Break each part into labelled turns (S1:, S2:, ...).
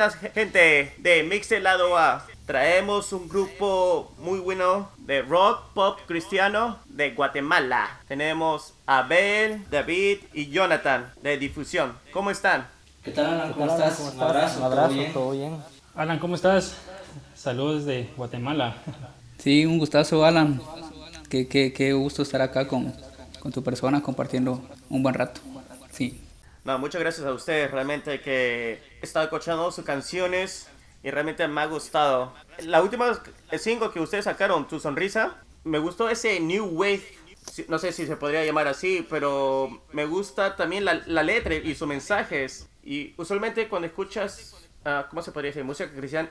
S1: buenas gente de Mix Lado A. Traemos un grupo muy bueno de rock, pop cristiano de Guatemala. Tenemos a Abel, David y Jonathan de Difusión. ¿Cómo están?
S2: ¿Qué tal Alan? ¿Cómo, estás? Un
S3: abrazo, Un abrazo ¿todo, bien?
S4: Alan, ¿cómo estás? Saludos de Guatemala.
S2: Sí, un gustazo Alan. Qué, qué, qué gusto estar acá con, con tu persona compartiendo un buen rato. Sí.
S1: No, muchas gracias a ustedes. Realmente que he estado escuchando sus canciones y realmente me ha gustado. La última single que ustedes sacaron, Tu Sonrisa, me gustó ese New Wave. No sé si se podría llamar así, pero me gusta también la, la letra y sus mensajes. Y usualmente cuando escuchas, uh, ¿cómo se podría decir? Música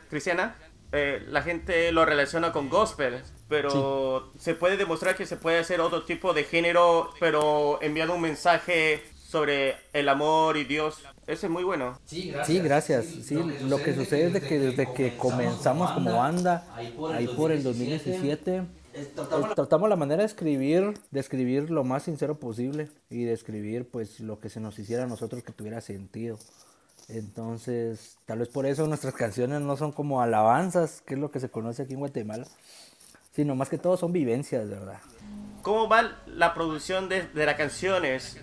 S1: cristiana, eh, la gente lo relaciona con gospel, pero se puede demostrar que se puede hacer otro tipo de género, pero enviando un mensaje sobre el amor y Dios. Ese es muy bueno.
S3: Sí, gracias. Sí, lo que sucede es de que desde que comenzamos como banda, ahí por el 2017, tratamos la manera de escribir, de escribir lo más sincero posible y de escribir pues lo que se nos hiciera a nosotros que tuviera sentido. Entonces, tal vez por eso nuestras canciones no son como alabanzas, que es lo que se conoce aquí en Guatemala, sino más que todo son vivencias, ¿verdad?
S1: ¿Cómo va la producción de, de las canciones?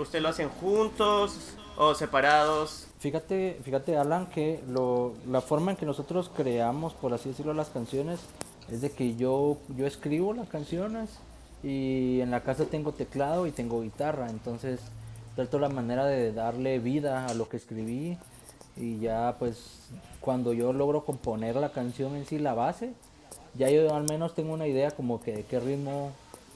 S1: ¿Usted lo hacen juntos o separados?
S3: Fíjate, fíjate Alan, que la forma en que nosotros creamos, por así decirlo, las canciones, es de que yo, yo escribo las canciones y en la casa tengo teclado y tengo guitarra, entonces trato la manera de darle vida a lo que escribí y ya pues cuando yo logro componer la canción en sí, la base, ya yo al menos tengo una idea como que de qué ritmo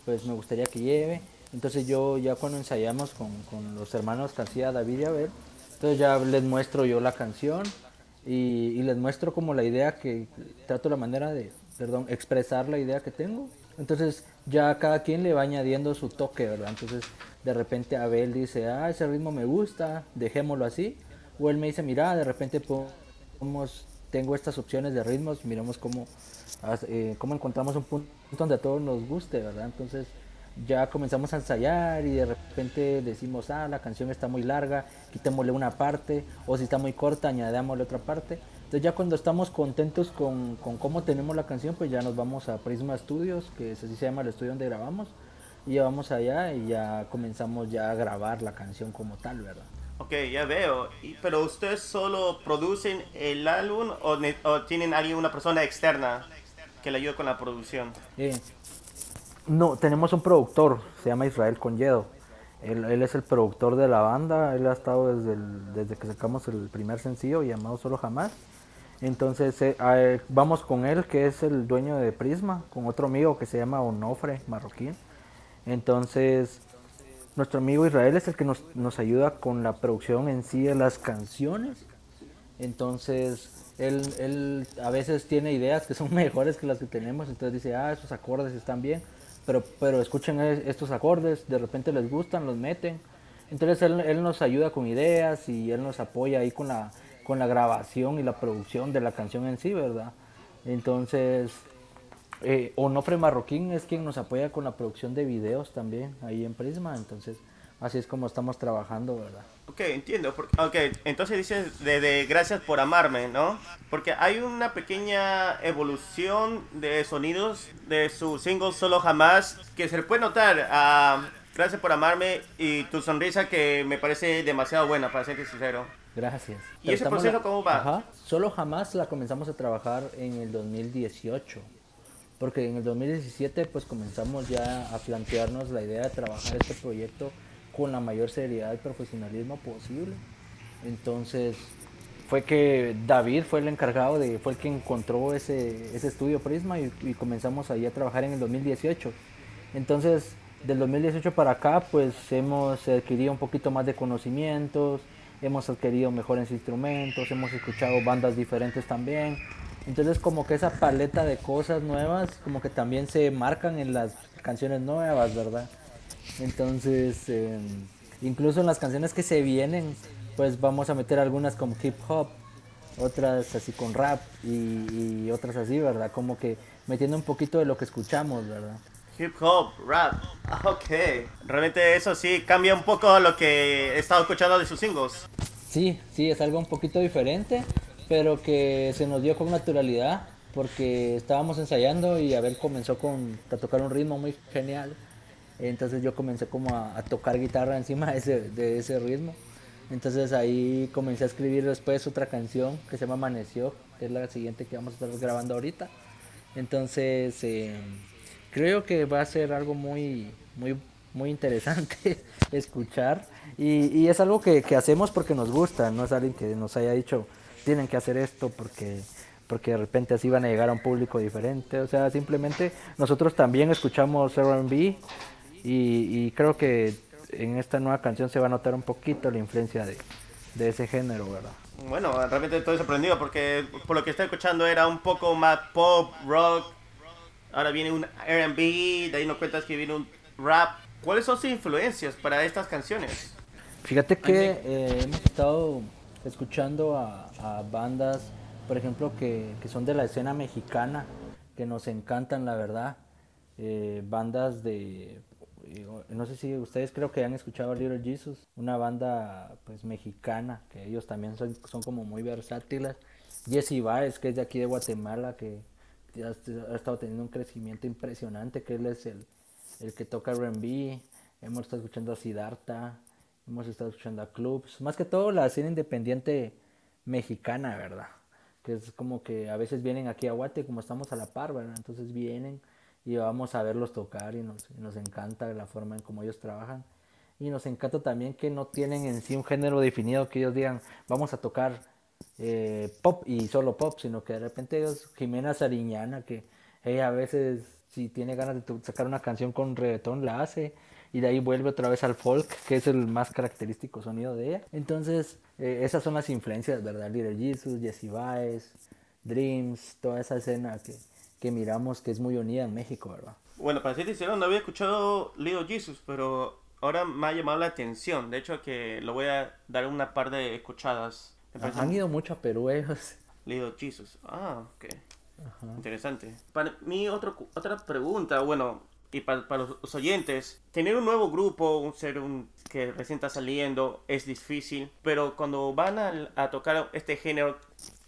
S3: pues me gustaría que lleve entonces yo ya cuando ensayamos con, con los hermanos que David y Abel, entonces ya les muestro yo la canción y, y, les muestro como la idea que trato la manera de, perdón, expresar la idea que tengo. Entonces ya cada quien le va añadiendo su toque, ¿verdad? Entonces de repente Abel dice, ah, ese ritmo me gusta, dejémoslo así. O él me dice, mira, de repente podemos, tengo estas opciones de ritmos, miramos cómo, eh, cómo encontramos un punto donde a todos nos guste, ¿verdad? Entonces ya comenzamos a ensayar y de repente decimos, ah, la canción está muy larga, quitémosle una parte, o si está muy corta, añadámosle otra parte. Entonces ya cuando estamos contentos con, con cómo tenemos la canción, pues ya nos vamos a Prisma Studios, que así se llama el estudio donde grabamos, y ya vamos allá y ya comenzamos ya a grabar la canción como tal, ¿verdad?
S1: Ok, ya veo. pero ustedes solo producen el álbum o, o tienen alguien, una persona externa que le ayude con la producción?
S3: Eh, no, tenemos un productor, se llama Israel Conyedo. Él, él, es el productor de la banda, él ha estado desde, desde que sacamos el primer sencillo llamado Solo Jamás. Entonces eh, vamos con él, que es el dueño de Prisma, con otro amigo que se llama Onofre Marroquín. Entonces, nuestro amigo Israel es el que nos, nos ayuda con la producción en sí de las canciones. Entonces, él, él a veces tiene ideas que son mejores que las que tenemos, entonces dice, ah, esos acordes están bien pero, pero escuchen estos acordes, de repente les gustan, los meten. Entonces él, él, nos ayuda con ideas y él nos apoya ahí con la, con la grabación y la producción de la canción en sí, ¿verdad? Entonces, eh, Onofre Marroquín es quien nos apoya con la producción de videos también ahí en Prisma, entonces así es como estamos trabajando, ¿verdad?
S1: Ok, entiendo. Ok, entonces dices de, gracias por amarme, ¿no? Porque hay una pequeña evolución de sonidos de su single Solo Jamás que se le puede notar a Gracias por amarme y tu sonrisa que me parece demasiado buena, para ser sincero.
S3: Gracias.
S1: ¿Y ese proceso cómo va? Ajá.
S3: Solo Jamás la comenzamos a trabajar en el 2018 porque en el 2017 pues comenzamos ya a plantearnos la idea de trabajar este proyecto con la mayor seriedad y profesionalismo posible. Entonces fue que David fue el encargado de, fue el que encontró ese, ese estudio Prisma y, comenzamos ahí a trabajar en el 2018. Entonces del 2018 para acá pues hemos adquirido un poquito más de conocimientos, hemos adquirido mejores instrumentos, hemos escuchado bandas diferentes también. Entonces como que esa paleta de cosas nuevas como que también se marcan en las canciones nuevas, ¿verdad? Entonces, em, incluso en las canciones que se vienen, pues vamos a meter algunas como hip hop, otras así con rap y, otras así, ¿verdad? Como que metiendo un poquito de lo que escuchamos, ¿verdad?
S1: Hip hop, rap, ah, ok. Realmente eso sí cambia un poco lo que he estado escuchando de sus singles.
S3: Sí, sí, es algo un poquito diferente, pero que se nos dio con naturalidad porque estábamos ensayando y Abel comenzó con, a tocar un ritmo muy genial. Entonces yo comencé como a, tocar guitarra encima de ese, de ese, ritmo. Entonces ahí comencé a escribir después otra canción que se llama Amaneció, que es la siguiente que vamos a estar grabando ahorita. Entonces eh, creo que va a ser algo muy, muy, muy interesante escuchar. Y, y es algo que, que, hacemos porque nos gusta, no es alguien que nos haya dicho tienen que hacer esto porque porque de repente así van a llegar a un público diferente. O sea, simplemente nosotros también escuchamos RB y, y creo que en esta nueva canción se va a notar un poquito la influencia de, de ese género, ¿verdad?
S1: Bueno, realmente estoy sorprendido porque por lo que estoy escuchando era un poco más pop, rock. Ahora viene un RB, de ahí nos cuentas que viene un rap. ¿Cuáles son sus influencias para estas canciones?
S3: Fíjate que eh, hemos estado escuchando a, a bandas por ejemplo, que, que, son de la escena mexicana, que nos encantan, la verdad. Eh, bandas de, no sé si ustedes creo que han escuchado a Little Jesus, una banda pues mexicana, que ellos también son, son como muy versátiles. Jesse Baez, que es de aquí de Guatemala, que ha, ha estado teniendo un crecimiento impresionante, que él es el, el que toca R&B. Hemos estado escuchando a Siddhartha, hemos estado escuchando a clubs, más que todo la escena independiente mexicana, ¿verdad? que es como que a veces vienen aquí a Guate, como estamos a la par, ¿verdad? Entonces vienen y vamos a verlos tocar y nos, encanta la forma en cómo ellos trabajan. Y nos encanta también que no tienen en sí un género definido, que ellos digan, vamos a tocar eh, pop y solo pop, sino que de repente ellos, Jimena Sariñana, que ella a veces si tiene ganas de sacar una canción con reggaetón, la hace y de ahí vuelve otra vez al folk, que es el más característico sonido de ella. Entonces, eh, esas son las influencias, ¿verdad? Little Jesus, Jesse Baez, Dreams, toda esa escena que, que miramos que es muy unida en México, ¿verdad?
S1: Bueno, para ser sincero, no había escuchado Little Jesus, pero ahora me ha llamado la atención. De hecho, que lo voy a dar una par de escuchadas.
S3: Han ido mucho a Perú ellos.
S1: Little Jesus. Ah, ok. Interesante. Para mí, otro, otra pregunta. Bueno, y para, los oyentes, tener un nuevo grupo, un ser un, que recién está saliendo, es difícil, pero cuando van a, tocar este género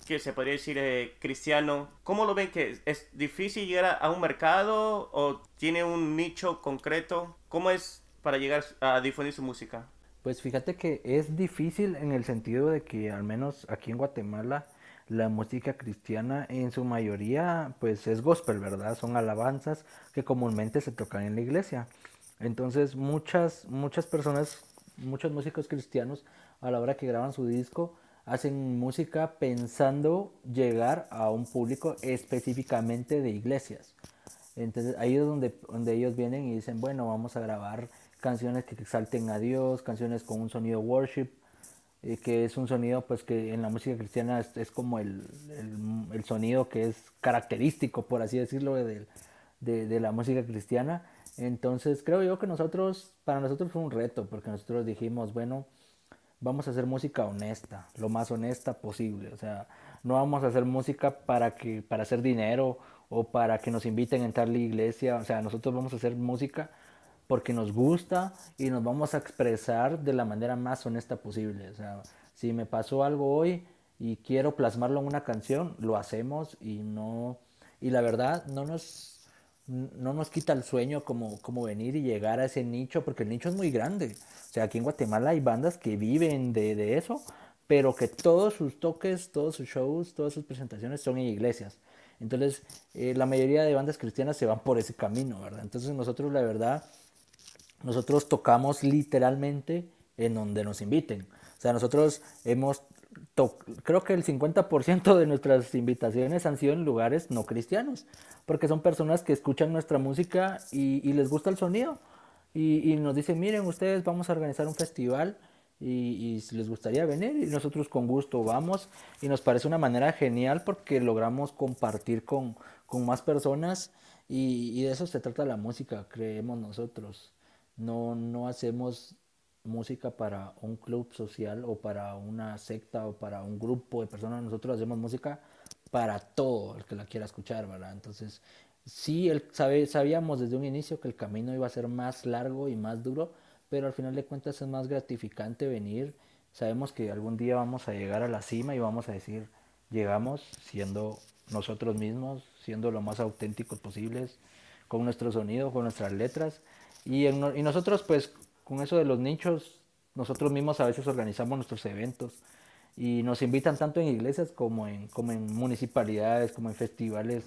S1: que se podría decir eh, cristiano, ¿cómo lo ven que es difícil llegar a, un mercado o tiene un nicho concreto? ¿Cómo es para llegar a difundir su música?
S3: Pues fíjate que es difícil en el sentido de que al menos aquí en Guatemala la música cristiana en su mayoría pues es gospel, ¿verdad? Son alabanzas que comúnmente se tocan en la iglesia. Entonces muchas, muchas personas, muchos músicos cristianos a la hora que graban su disco hacen música pensando llegar a un público específicamente de iglesias. Entonces ahí es donde, donde ellos vienen y dicen, bueno, vamos a grabar canciones que exalten a Dios, canciones con un sonido worship, eh, que es un sonido pues que en la música cristiana es, como el, el, sonido que es característico, por así decirlo, de, de, la música cristiana. Entonces creo yo que nosotros, para nosotros fue un reto, porque nosotros dijimos, bueno, vamos a hacer música honesta, lo más honesta posible. O sea, no vamos a hacer música para, que, para hacer dinero o para que nos inviten a entrar a la iglesia. O sea, nosotros vamos a hacer música porque nos gusta y nos vamos a expresar de la manera más honesta posible. O sea, si me pasó algo hoy y quiero plasmarlo en una canción, lo hacemos y no y la verdad no nos no nos quita el sueño como, como venir y llegar a ese nicho, porque el nicho es muy grande. O sea, aquí en Guatemala hay bandas que viven de, de eso, pero que todos sus toques, todos sus shows, todas sus presentaciones son en iglesias. Entonces, eh, la mayoría de bandas cristianas se van por ese camino, ¿verdad? Entonces, nosotros, la verdad, nosotros tocamos literalmente en donde nos inviten. O sea, nosotros hemos, creo que el 50% de nuestras invitaciones han sido en lugares no cristianos, porque son personas que escuchan nuestra música y, les gusta el sonido. Y, nos dicen, miren, ustedes vamos a organizar un festival y, les gustaría venir y nosotros con gusto vamos y nos parece una manera genial porque logramos compartir con, con más personas y, y, de eso se trata la música, creemos nosotros. No, no hacemos música para un club social o para una secta o para un grupo de personas. Nosotros hacemos música para todo el que la quiera escuchar, ¿verdad? Entonces, sí, el, sabe, sabíamos desde un inicio que el camino iba a ser más largo y más duro, pero al final de cuentas es más gratificante venir. Sabemos que algún día vamos a llegar a la cima y vamos a decir, llegamos siendo nosotros mismos, siendo lo más auténticos posibles, con nuestro sonido, con nuestras letras. Y, y nosotros pues con eso de los nichos, nosotros mismos a veces organizamos nuestros eventos y nos invitan tanto en iglesias como en, como en municipalidades, como en festivales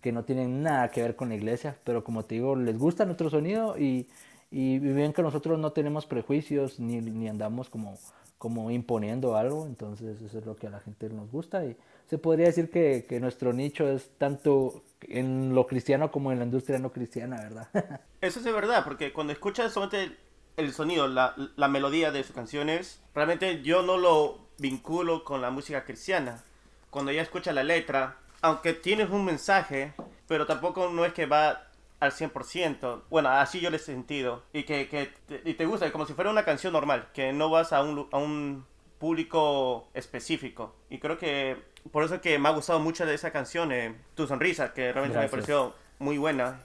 S3: que no tienen nada que ver con la iglesia, pero como te digo, les gusta nuestro sonido y, y ven que nosotros no tenemos prejuicios ni, ni andamos como, como imponiendo algo, entonces eso es lo que a la gente nos gusta y se podría decir que, que nuestro nicho es tanto en lo cristiano como en la industria no cristiana, ¿verdad?
S1: Eso es de verdad, porque cuando escuchas solamente el sonido, la, la melodía de sus canciones, realmente yo no lo vinculo con la música cristiana. Cuando ya escucha la letra, aunque tienes un mensaje, pero tampoco no es que va al 100%. Bueno, así yo le he sentido. Y que, que te, y te gusta, como si fuera una canción normal, que no vas a un, a un público específico. Y creo que por eso es que me ha gustado mucho de esa canción, eh, Tu Sonrisa, que realmente me pareció muy buena.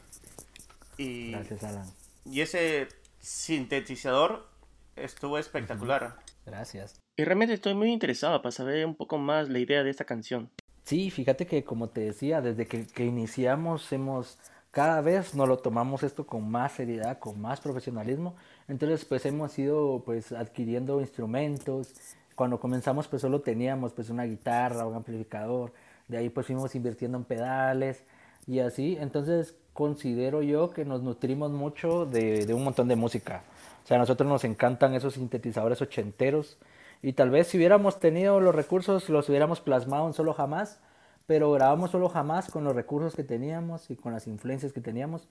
S1: Y,
S3: Gracias, Alan.
S1: Y ese sintetizador estuvo espectacular.
S3: Gracias.
S1: Y realmente estoy muy interesado para saber un poco más la idea de esta canción.
S3: Sí, fíjate que como te decía, desde que, que iniciamos hemos cada vez nos lo tomamos esto con más seriedad, con más profesionalismo. Entonces, pues hemos ido pues adquiriendo instrumentos. Cuando comenzamos, pues solo teníamos pues una guitarra, un amplificador. De ahí pues fuimos invirtiendo en pedales y así. Entonces, considero yo que nos nutrimos mucho de, un montón de música. O sea, a nosotros nos encantan esos sintetizadores ochenteros. Y tal vez si hubiéramos tenido los recursos, los hubiéramos plasmado en solo jamás pero grabamos solo jamás con los recursos que teníamos y con las influencias que teníamos.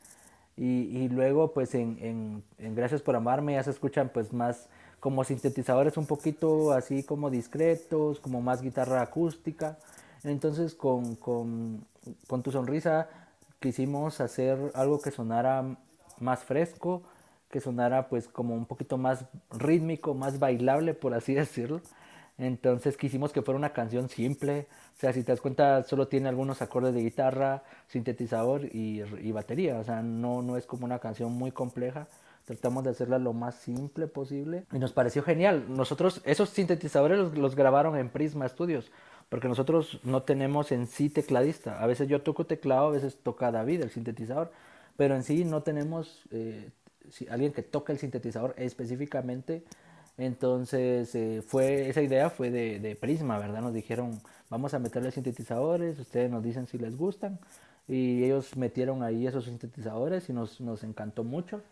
S3: Y, luego, pues en, en, en, Gracias por Amarme ya se escuchan pues más como sintetizadores un poquito así como discretos, como más guitarra acústica. Entonces con, con, con Tu Sonrisa quisimos hacer algo que sonara más fresco, que sonara pues como un poquito más rítmico, más bailable, por así decirlo. Entonces quisimos que fuera una canción simple. O sea, si te das cuenta, solo tiene algunos acordes de guitarra, sintetizador y, y, batería. O sea, no, no es como una canción muy compleja. Tratamos de hacerla lo más simple posible. Y nos pareció genial. Nosotros, esos sintetizadores los, los grabaron en Prisma Studios. Porque nosotros no tenemos en sí tecladista. A veces yo toco teclado, a veces toca David, el sintetizador. Pero en sí no tenemos eh, alguien que toque el sintetizador específicamente entonces, eh, fue, esa idea fue de, de, Prisma, ¿verdad? Nos dijeron, vamos a meterle sintetizadores, ustedes nos dicen si les gustan. Y ellos metieron ahí esos sintetizadores y nos, nos encantó mucho.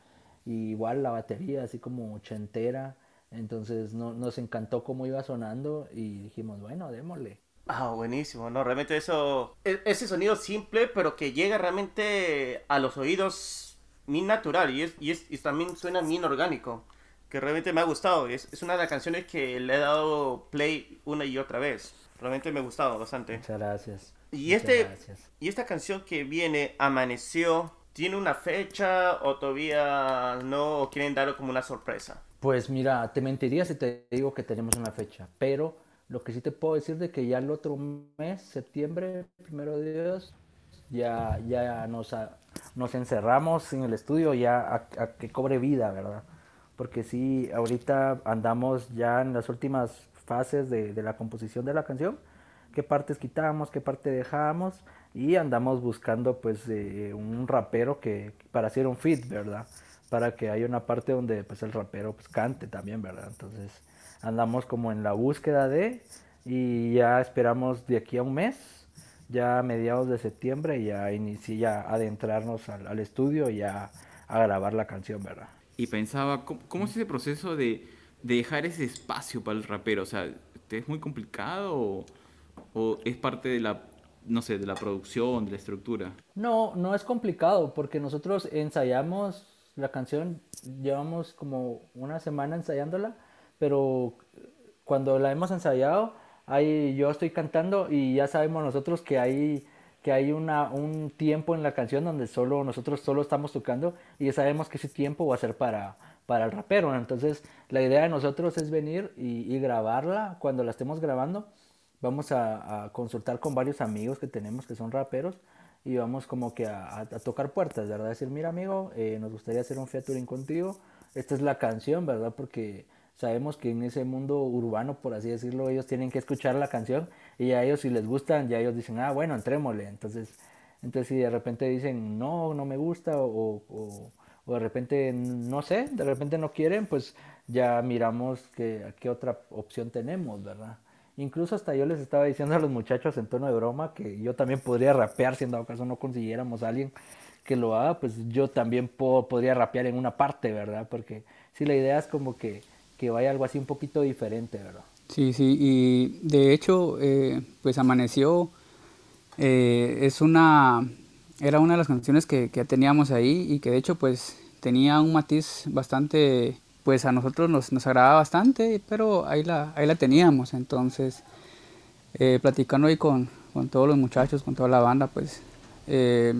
S3: Y igual la batería, así como ochentera. Entonces, no, nos encantó cómo iba sonando y dijimos, bueno, démosle.
S1: Ah, buenísimo, ¿no? Realmente eso, ese sonido simple, pero que llega realmente a los oídos bien natural y, es, y, es, y también suena bien orgánico que realmente me ha gustado. Es, es una de las canciones que le he dado play una y otra vez. Realmente me ha gustado bastante.
S3: Muchas gracias.
S1: Y,
S3: Muchas
S1: este,
S3: gracias.
S1: y esta canción que viene, Amaneció, ¿tiene una fecha o todavía no? ¿O quieren darlo como una sorpresa?
S3: Pues mira, te mentiría si te digo que tenemos una fecha, pero lo que sí te puedo decir de que ya el otro mes, septiembre, primero de Dios, ya, ya nos, nos encerramos en el estudio ya a, a que cobre vida, ¿verdad? porque sí, ahorita andamos ya en las últimas fases de, de, la composición de la canción, qué partes quitamos, qué parte dejamos, y andamos buscando pues eh, un rapero que para hacer un fit, ¿verdad? Para que haya una parte donde pues el rapero pues cante también, ¿verdad? Entonces andamos como en la búsqueda de, y ya esperamos de aquí a un mes, ya a mediados de septiembre, ya iniciar ya adentrarnos al, al estudio y ya a grabar la canción, ¿verdad?
S5: y pensaba, ¿cómo, cómo es ese proceso de, de, dejar ese espacio para el rapero? O sea, ¿es muy complicado o, o, es parte de la, no sé, de la producción, de la estructura?
S3: No, no es complicado porque nosotros ensayamos la canción, llevamos como una semana ensayándola, pero cuando la hemos ensayado, ahí yo estoy cantando y ya sabemos nosotros que hay que hay una, un tiempo en la canción donde solo nosotros solo estamos tocando y ya sabemos que ese tiempo va a ser para, para el rapero. Entonces la idea de nosotros es venir y, y grabarla. Cuando la estemos grabando vamos a, a, consultar con varios amigos que tenemos que son raperos y vamos como que a, a tocar puertas, ¿verdad? Decir, mira amigo, eh, nos gustaría hacer un featuring contigo. Esta es la canción, ¿verdad? Porque sabemos que en ese mundo urbano, por así decirlo, ellos tienen que escuchar la canción y a ellos si les gustan, ya ellos dicen, ah, bueno, entrémosle. Entonces, entonces si de repente dicen, no, no me gusta o, o, de repente, no sé, de repente no quieren, pues ya miramos que, qué otra opción tenemos, ¿verdad? Incluso hasta yo les estaba diciendo a los muchachos en tono de broma que yo también podría rapear si en dado caso no consiguiéramos a alguien que lo haga, pues yo también podría rapear en una parte, ¿verdad? Porque si la idea es como que, que vaya algo así un poquito diferente, ¿verdad?
S2: Sí, sí, y de hecho, eh, pues Amaneció eh, es una, era una de las canciones que, que teníamos ahí y que de hecho pues tenía un matiz bastante pues a nosotros nos, nos agradaba bastante, pero ahí la, ahí la teníamos. Entonces, eh, platicando ahí con, con, todos los muchachos, con toda la banda, pues eh,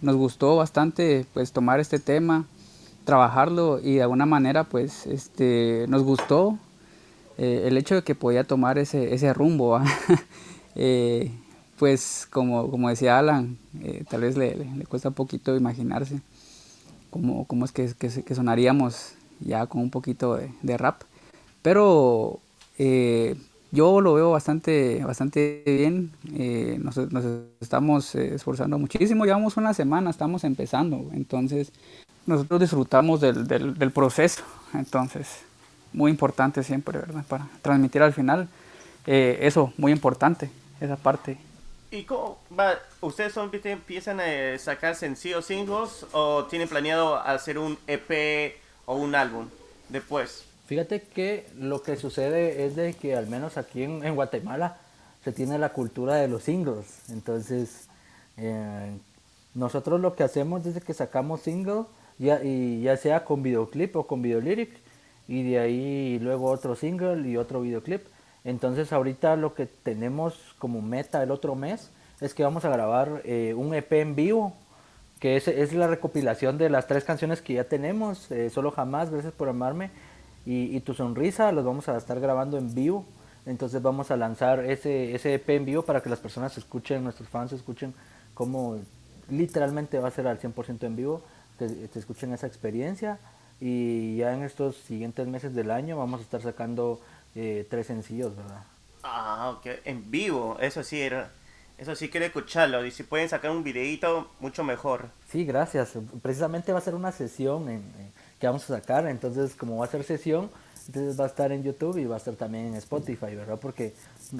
S2: nos gustó bastante pues tomar este tema, trabajarlo y de alguna manera pues este, nos gustó eh, el hecho de que podía tomar ese, ese rumbo. pues como, como decía Alan, tal vez le, le, cuesta un poquito imaginarse cómo, cómo es que, que, que sonaríamos ya con un poquito de, rap. Pero eh, yo lo veo bastante, bastante bien. Eh, nos, estamos eh, esforzando muchísimo. Llevamos una semana, estamos empezando. Entonces, nosotros disfrutamos del, del, proceso. Entonces, muy importante siempre, ¿verdad? Para transmitir al final. eso, muy importante, esa parte.
S1: ¿Y cómo va? ¿Ustedes son, empiezan a sacar sencillos singles o tienen planeado hacer un EP o un álbum después?
S3: Fíjate que lo que sucede es de que al menos aquí en, Guatemala se tiene la cultura de los singles. Entonces, eh, nosotros lo que hacemos es que sacamos single, ya, y ya sea con videoclip o con videolyric, y de ahí luego otro single y otro videoclip. Entonces ahorita lo que tenemos como meta el otro mes es que vamos a grabar eh, un EP en vivo que es, es, la recopilación de las tres canciones que ya tenemos, eh, Solo Jamás, Gracias por Amarme y, Tu Sonrisa, los vamos a estar grabando en vivo, entonces vamos a lanzar ese, ese EP en vivo para que las personas escuchen, nuestros fans escuchen cómo literalmente va a ser al 100% en vivo, que, te escuchen esa experiencia y ya en estos siguientes meses del año vamos a estar sacando eh, tres sencillos, ¿verdad?
S1: Ah, ok, en vivo, eso sí era eso sí quiero escucharlo. Y si pueden sacar un videito, mucho mejor.
S3: Sí, gracias. Precisamente va a ser una sesión en, que vamos a sacar. Entonces, como va a ser sesión, entonces va a estar en YouTube y va a estar también en Spotify, ¿verdad? Porque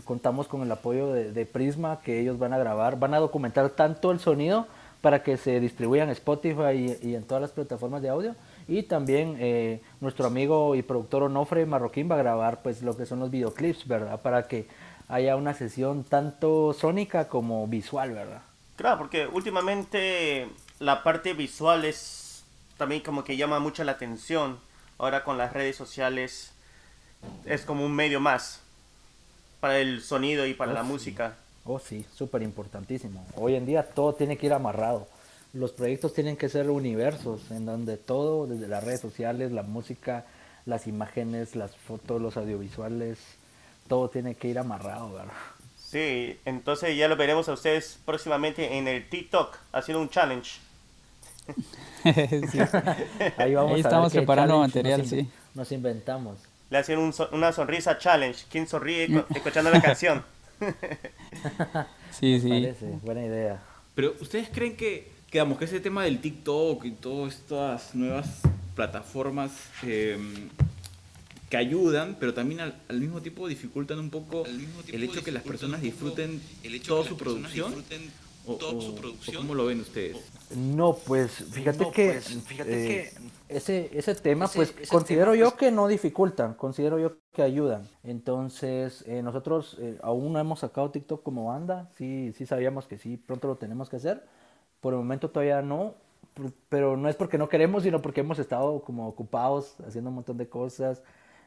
S3: contamos con el apoyo de, Prisma, que ellos van a grabar, van a documentar tanto el sonido para que se distribuya en Spotify y, en todas las plataformas de audio. Y también eh, nuestro amigo y productor Onofre Marroquín va a grabar pues lo que son los videoclips, ¿verdad? Para que haya una sesión tanto sónica como visual, ¿verdad?
S1: Claro, porque últimamente la parte visual es también como que llama mucho la atención. Ahora con las redes sociales es como un medio más para el sonido y para
S3: oh,
S1: la música.
S3: Oh, sí, súper importantísimo. Hoy en día todo tiene que ir amarrado. Los proyectos tienen que ser universos, en donde todo, desde las redes sociales, la música, las imágenes, las fotos, los audiovisuales, todo tiene que ir amarrado, ¿verdad?
S1: Sí, entonces ya lo veremos a ustedes próximamente en el TikTok haciendo un challenge.
S2: Ahí, vamos Ahí estamos preparando material,
S3: nos,
S2: sí.
S3: Nos inventamos.
S1: Le hacen un, una sonrisa challenge. ¿Quién sonríe escuchando la canción?
S2: sí, sí.
S3: Parece, buena idea.
S5: Pero ustedes creen que, digamos, que ese tema del TikTok y todas estas nuevas plataformas eh, que ayudan, pero también al, mismo tiempo dificultan un poco el hecho que las personas disfruten toda su producción. O, ¿Cómo lo ven ustedes?
S3: No, pues fíjate que, pues, fíjate eh, que ese, ese tema, pues considero yo pues que no dificultan, considero yo que ayudan. Entonces, eh, nosotros eh, aún no hemos sacado TikTok como banda, sí, sí sabíamos que sí, pronto lo tenemos que hacer. Por el momento todavía no, pero no es porque no queremos, sino porque hemos estado como ocupados haciendo un montón de cosas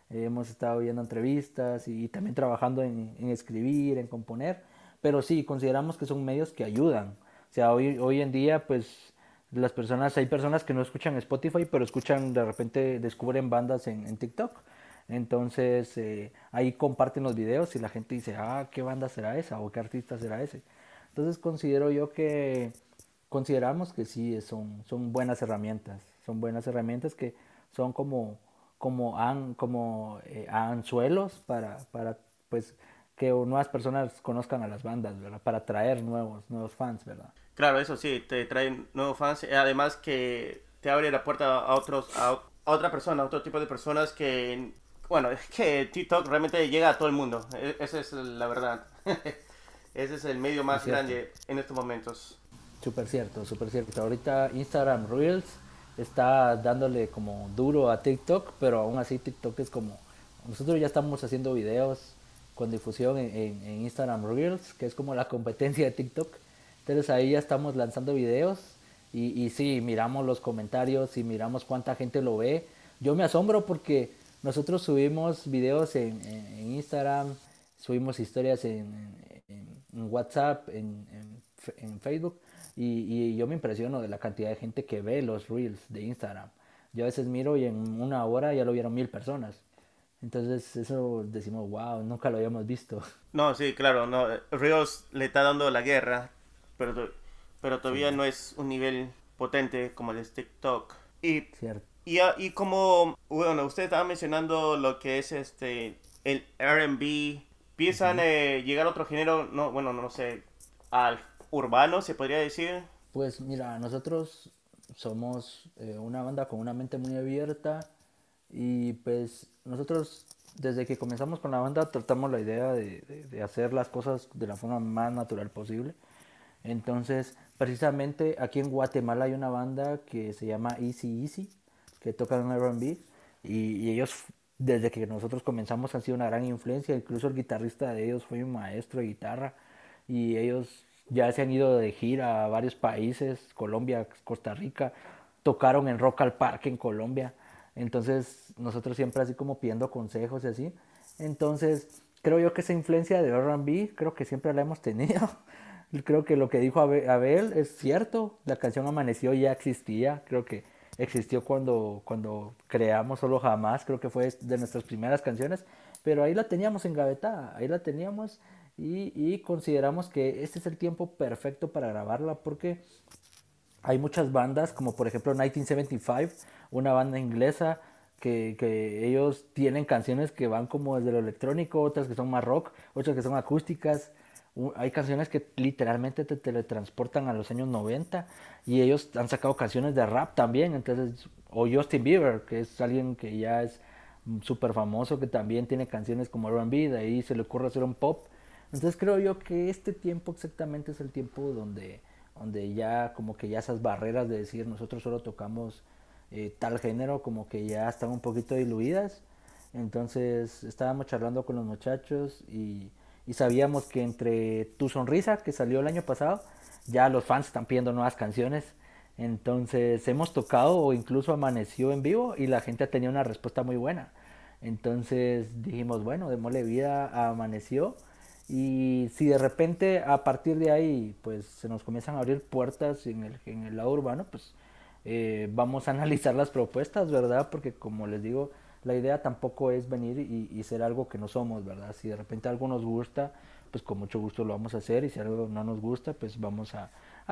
S3: hemos estado viendo entrevistas y también trabajando en, escribir, en componer, pero sí, consideramos que son medios que ayudan. O sea, hoy, hoy en día, pues las personas, hay personas que no escuchan Spotify, pero escuchan, de repente descubren bandas en, TikTok. Entonces eh, ahí comparten los videos y la gente dice, ah, ¿qué banda será esa? o qué artista será ese. Entonces considero yo que consideramos que sí, son, son buenas herramientas, son buenas herramientas que son como como, an, como eh, anzuelos para, para pues que nuevas personas conozcan a las bandas, ¿verdad? Para atraer nuevos, nuevos fans, ¿verdad?
S1: Claro, eso sí, te traen nuevos fans, eh, además que te abre la puerta a otros, a, otra persona, a otro tipo de personas que, bueno, es que TikTok realmente llega a todo el mundo, e, esa es la verdad. Ese es el medio más grande en estos momentos.
S3: Súper cierto, súper cierto. Ahorita Instagram Reels está dándole como duro a TikTok, pero aún así TikTok es como... Nosotros ya estamos haciendo videos con difusión en, Instagram Reels, que es como la competencia de TikTok. Entonces ahí ya estamos lanzando videos y, y sí, miramos los comentarios y miramos cuánta gente lo ve. Yo me asombro porque nosotros subimos videos en, Instagram, subimos historias en, WhatsApp, en, Facebook y, y, yo me impresiono de la cantidad de gente que ve los reels de Instagram. Yo a veces miro y en una hora ya lo vieron mil personas. Entonces eso decimos, wow, nunca lo habíamos visto.
S1: No, sí, claro, no, Reels le está dando la guerra, pero, pero todavía no es un nivel potente como el de TikTok. Y,
S3: Cierto.
S1: y, ah, y como, bueno, usted estaba mencionando lo que es este, el RB, ¿piensan eh, llegar a otro género, no, bueno, no sé, al urbano, se podría decir?
S3: Pues mira, nosotros somos eh, una banda con una mente muy abierta y pues nosotros desde que comenzamos con la banda tratamos la idea de, de, hacer las cosas de la forma más natural posible. Entonces, precisamente aquí en Guatemala hay una banda que se llama Easy Easy, que tocan RB, y, y, ellos, desde que nosotros comenzamos, han sido una gran influencia. Incluso el guitarrista de ellos fue un maestro de guitarra, y ellos ya se han ido de gira a varios países, Colombia, Costa Rica, tocaron en Rock al Parque en Colombia. Entonces, nosotros siempre así como pidiendo consejos y así. Entonces, creo yo que esa influencia de R&B, creo que siempre la hemos tenido. creo que lo que dijo Abel es cierto. La canción Amaneció ya existía. Creo que existió cuando, cuando creamos Solo Jamás. Creo que fue de nuestras primeras canciones. Pero ahí la teníamos engavetada. Ahí la teníamos. Y, y consideramos que este es el tiempo perfecto para grabarla porque hay muchas bandas, como por ejemplo 1975, una banda inglesa que, que, ellos tienen canciones que van como desde lo electrónico, otras que son más rock, otras que son acústicas. Hay canciones que literalmente te teletransportan a los años 90 y ellos han sacado canciones de rap también. Entonces, o Justin Bieber, que es alguien que ya es súper famoso, que también tiene canciones como RB, de ahí se le ocurre hacer un pop. Entonces creo yo que este tiempo exactamente es el tiempo donde donde ya como que ya esas barreras de decir nosotros solo tocamos eh, tal género como que ya están un poquito diluidas. Entonces estábamos charlando con los muchachos y, sabíamos que entre Tu Sonrisa, que salió el año pasado, ya los fans están pidiendo nuevas canciones. Entonces hemos tocado o incluso amaneció en vivo y la gente ha tenido una respuesta muy buena. Entonces dijimos, bueno, démosle vida Amaneció y si de repente a partir de ahí pues se nos comienzan a abrir puertas en el, en el lado urbano, pues eh, vamos a analizar las propuestas, ¿verdad? Porque como les digo, la idea tampoco es venir y, y, ser algo que no somos, ¿verdad? Si de repente algo nos gusta, pues con mucho gusto lo vamos a hacer y si algo no nos gusta, pues vamos a,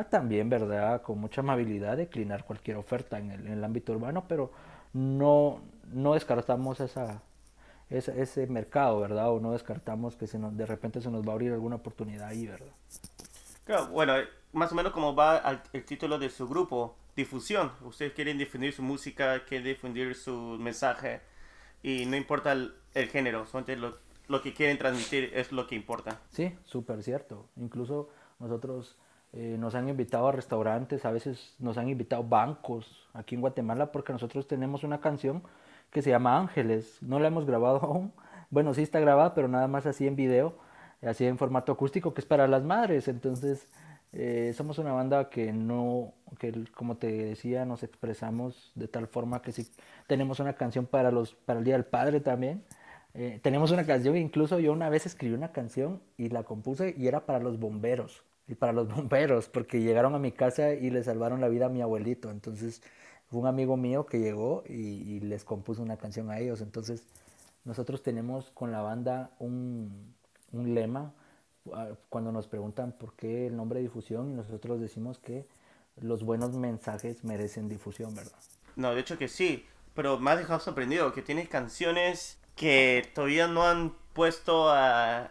S3: también, ¿verdad? Con mucha amabilidad declinar cualquier oferta en el, ámbito urbano, pero no, no descartamos esa, ese, ese mercado, ¿verdad? O no descartamos que se nos, de repente se nos va a abrir alguna oportunidad ahí, ¿verdad?
S1: Claro, bueno, más o menos como va el título de su grupo, difusión. Ustedes quieren difundir su música, quieren difundir su mensaje y no importa el, género, lo, lo, que quieren transmitir es lo que importa.
S3: Sí, súper cierto. Incluso nosotros eh, nos han invitado a restaurantes, a veces nos han invitado bancos aquí en Guatemala porque nosotros tenemos una canción que se llama Ángeles. No la hemos grabado aún. Bueno, sí está grabada, pero nada más así en video, así en formato acústico, que es para las madres. Entonces, eh, somos una banda que no, que como te decía, nos expresamos de tal forma que si tenemos una canción para, los, para el Día del Padre también. Eh, tenemos una canción, incluso yo una vez escribí una canción y la compuse y era para los bomberos. Y para los bomberos, porque llegaron a mi casa y le salvaron la vida a mi abuelito. Entonces, fue un amigo mío que llegó y, les compuso una canción a ellos. Entonces, nosotros tenemos con la banda un, un lema cuando nos preguntan por qué el nombre difusión y nosotros decimos que los buenos mensajes merecen difusión, ¿verdad?
S1: No, de hecho que sí. pero me has dejado sorprendido que tienes canciones que todavía no han puesto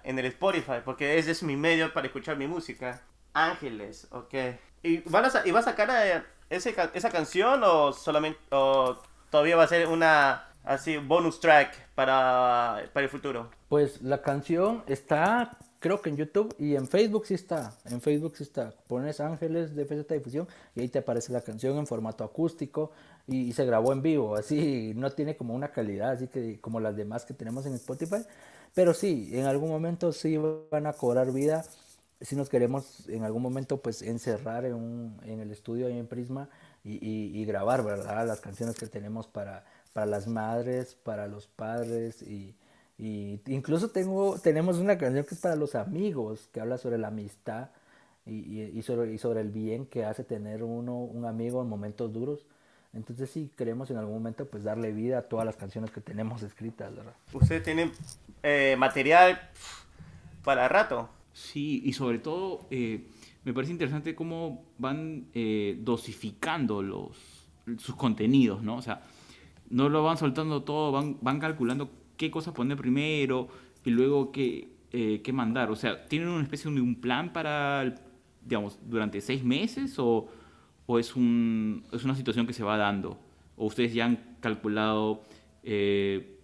S1: en el Spotify, porque ese es mi medio para escuchar mi música. Ángeles, ok. ¿Y, van a, y va a sacar eh, ese esa canción o solamente o todavía va a ser una así bonus track para, para el futuro?
S3: Pues la canción está, creo que en YouTube y en Facebook sí está. En Facebook sí está. Pones Ángeles de FZ Difusión y ahí te aparece la canción en formato acústico y, se grabó en vivo. Así no tiene como una calidad así que como las demás que tenemos en Spotify. Pero sí, en algún momento sí van a cobrar vida. Si nos queremos en algún momento pues encerrar en, un- en el estudio ahí en Prisma y, y- y grabar, ¿verdad? Las canciones que tenemos para, para las madres, para los padres y, y incluso tengo, tenemos una canción que es para los amigos, que habla sobre la amistad y, y- y sobre, y sobre el bien que hace tener uno un amigo en momentos duros. Entonces sí, queremos en algún momento pues darle vida a todas las canciones que tenemos escritas, ¿verdad?
S1: Ustedes tienen eh, material para rato.
S5: Sí, y sobre todo eh, me parece interesante cómo van eh, dosificando los, sus contenidos, ¿no? O sea, no lo van soltando todo, van, van calculando qué cosa poner primero y luego qué, eh, qué mandar. O sea, ¿tienen una especie de un plan para, digamos, durante seis meses o, o es, un, es una situación que se va dando? ¿O ustedes ya han calculado eh,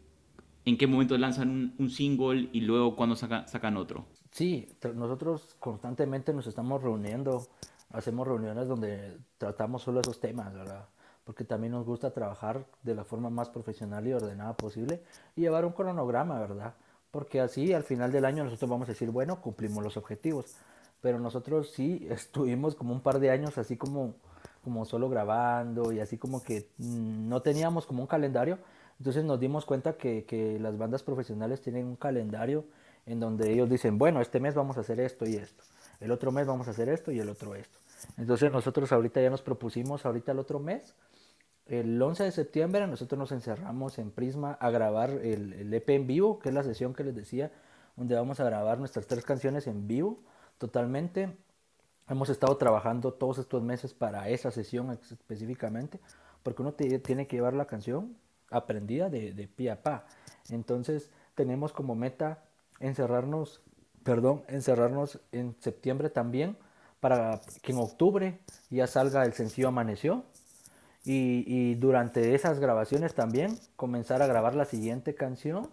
S5: en qué momento lanzan un, un single y luego cuándo sacan, sacan otro?
S3: Sí, nosotros constantemente nos estamos reuniendo, hacemos reuniones donde tratamos solo esos temas, ¿verdad? Porque también nos gusta trabajar de la forma más profesional y ordenada posible y llevar un cronograma, ¿verdad? Porque así al final del año nosotros vamos a decir, bueno, cumplimos los objetivos. Pero nosotros sí estuvimos como un par de años así como, como solo grabando y así como que mm, no teníamos como un calendario. Entonces nos dimos cuenta que, que las bandas profesionales tienen un calendario en donde ellos dicen, bueno, este mes vamos a hacer esto y esto, el otro mes vamos a hacer esto y el otro esto. Entonces nosotros ahorita ya nos propusimos, ahorita el otro mes, el 11 de septiembre nosotros nos encerramos en Prisma a grabar el, EP en vivo, que es la sesión que les decía, donde vamos a grabar nuestras tres canciones en vivo totalmente. Hemos estado trabajando todos estos meses para esa sesión específicamente, porque uno tiene que llevar la canción aprendida de, de pie a pa. Entonces tenemos como meta encerrarnos, perdón, encerrarnos en septiembre también, para que en octubre ya salga el sencillo Amaneció. Y, durante esas grabaciones también comenzar a grabar la siguiente canción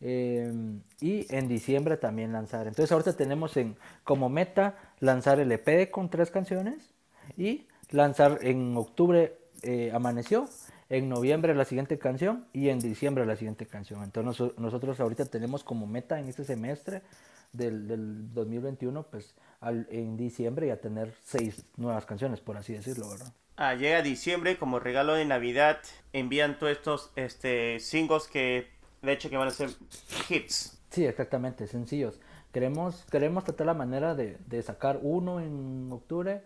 S3: eh, y en diciembre también lanzar. Entonces ahorita tenemos en, como meta lanzar el EP con tres canciones y lanzar en octubre eh, Amaneció, en noviembre la siguiente canción y en diciembre la siguiente canción. Entonces noso- nosotros ahorita tenemos como meta en este semestre del, del 2021, pues en diciembre ya tener seis nuevas canciones, por así decirlo, ¿verdad?
S1: Ah, llega diciembre como regalo de Navidad. Envían todos estos este, singles que de hecho que van a ser hits.
S3: Sí, exactamente, sencillos. Queremos, queremos tratar la manera de, de sacar uno en octubre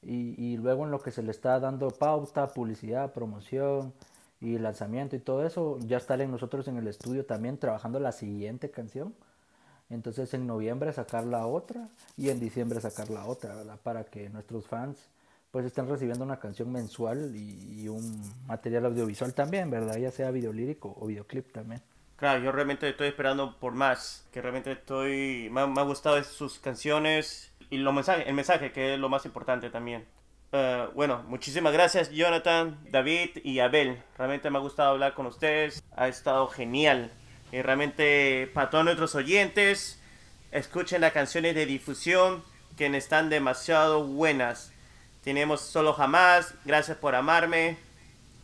S3: y, y luego en lo que se le está dando pauta, publicidad, promoción y lanzamiento y todo eso, ya estar en nosotros en el estudio también trabajando la siguiente canción. Entonces en noviembre sacar la otra y en diciembre sacar la otra, ¿verdad? Para que nuestros fans pues estén recibiendo una canción mensual y, un material audiovisual también, ¿verdad? Ya sea video lírico o videoclip también.
S1: Claro, yo realmente estoy esperando por más. Que realmente estoy. Me, me ha gustado sus canciones y los mensajes, el mensaje, que es lo más importante también. Eh, bueno, muchísimas gracias, Jonathan, David y Abel. Realmente me ha gustado hablar con ustedes. Ha estado genial. Y realmente, para todos nuestros oyentes, escuchen las canciones de difusión que están demasiado buenas. Tenemos Solo Jamás, Gracias por Amarme.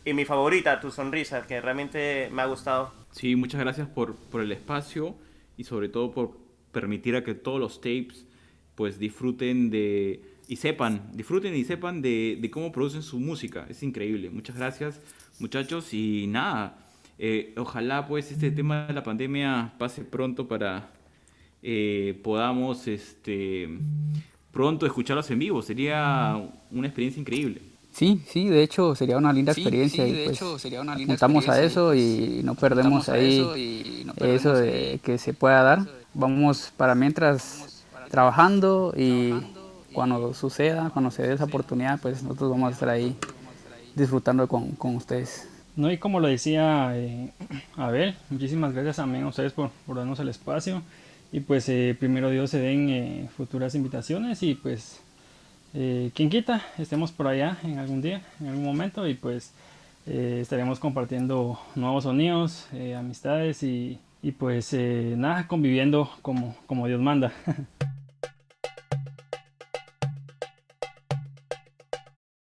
S1: Y mi favorita, Tu Sonrisa, que realmente me ha gustado.
S5: Sí, muchas gracias por, por el espacio y sobre todo por permitir a que todos los tapes pues disfruten de y sepan, disfruten y sepan de, cómo producen su música. Es increíble. Muchas gracias muchachos y nada, eh, ojalá pues este tema de la pandemia pase pronto para eh, podamos este pronto escucharlos en vivo. Sería una experiencia increíble.
S2: Sí, sí, de hecho sería una linda
S6: Sí,
S2: experiencia
S6: sí,
S2: y
S6: de
S2: pues
S6: hecho, sería una linda
S2: juntamos a
S6: experiencia
S2: eso
S6: y,
S2: y no perdemos ahí
S6: eso y no
S2: eso
S6: perdemos
S2: de que se pueda dar. Vamos para mientras trabajando y cuando suceda, cuando se dé esa oportunidad, pues nosotros vamos a estar ahí disfrutando con, con ustedes.
S4: No, y como lo decía eh, Abel, muchísimas gracias también a ustedes por, por darnos el espacio. Y pues eh, primero Dios se den eh, futuras invitaciones y pues eh, quien quita, estemos por allá en algún día, en algún momento y pues eh, estaremos compartiendo nuevos sonidos, amistades y, y pues nada, conviviendo como, como Dios manda.